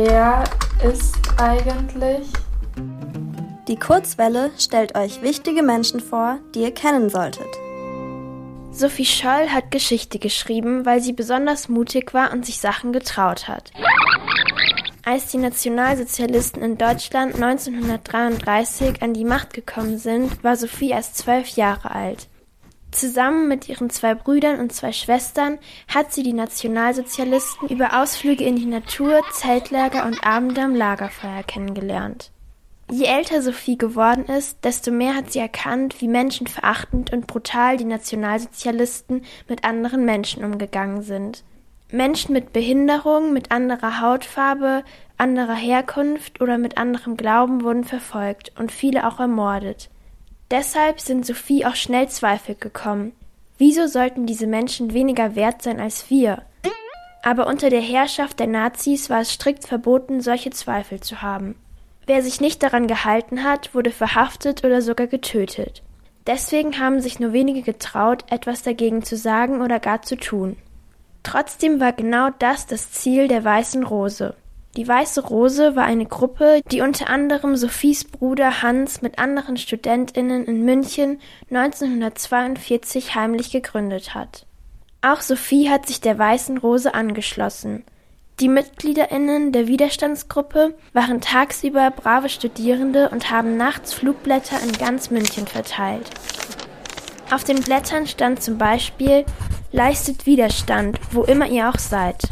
Wer ist eigentlich? Die Kurzwelle stellt euch wichtige Menschen vor, die ihr kennen solltet. Sophie Scholl hat Geschichte geschrieben, weil sie besonders mutig war und sich Sachen getraut hat. Als die Nationalsozialisten in Deutschland 1933 an die Macht gekommen sind, war Sophie erst zwölf Jahre alt. Zusammen mit ihren zwei Brüdern und zwei Schwestern hat sie die Nationalsozialisten über Ausflüge in die Natur, Zeltlager und Abende am Lagerfeuer kennengelernt. Je älter Sophie geworden ist, desto mehr hat sie erkannt, wie menschenverachtend und brutal die Nationalsozialisten mit anderen Menschen umgegangen sind. Menschen mit Behinderung, mit anderer Hautfarbe, anderer Herkunft oder mit anderem Glauben wurden verfolgt und viele auch ermordet. Deshalb sind Sophie auch schnell Zweifel gekommen. Wieso sollten diese Menschen weniger wert sein als wir? Aber unter der Herrschaft der Nazis war es strikt verboten, solche Zweifel zu haben. Wer sich nicht daran gehalten hat, wurde verhaftet oder sogar getötet. Deswegen haben sich nur wenige getraut, etwas dagegen zu sagen oder gar zu tun. Trotzdem war genau das das Ziel der Weißen Rose. Die Weiße Rose war eine Gruppe, die unter anderem Sophies Bruder Hans mit anderen Studentinnen in München 1942 heimlich gegründet hat. Auch Sophie hat sich der Weißen Rose angeschlossen. Die Mitgliederinnen der Widerstandsgruppe waren tagsüber brave Studierende und haben nachts Flugblätter in ganz München verteilt. Auf den Blättern stand zum Beispiel Leistet Widerstand, wo immer ihr auch seid.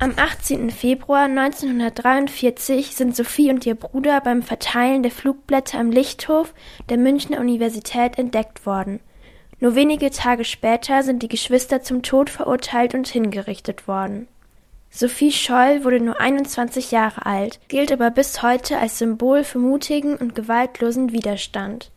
Am 18. Februar 1943 sind Sophie und ihr Bruder beim Verteilen der Flugblätter am Lichthof der Münchner Universität entdeckt worden. Nur wenige Tage später sind die Geschwister zum Tod verurteilt und hingerichtet worden. Sophie Scholl wurde nur 21 Jahre alt, gilt aber bis heute als Symbol für mutigen und gewaltlosen Widerstand.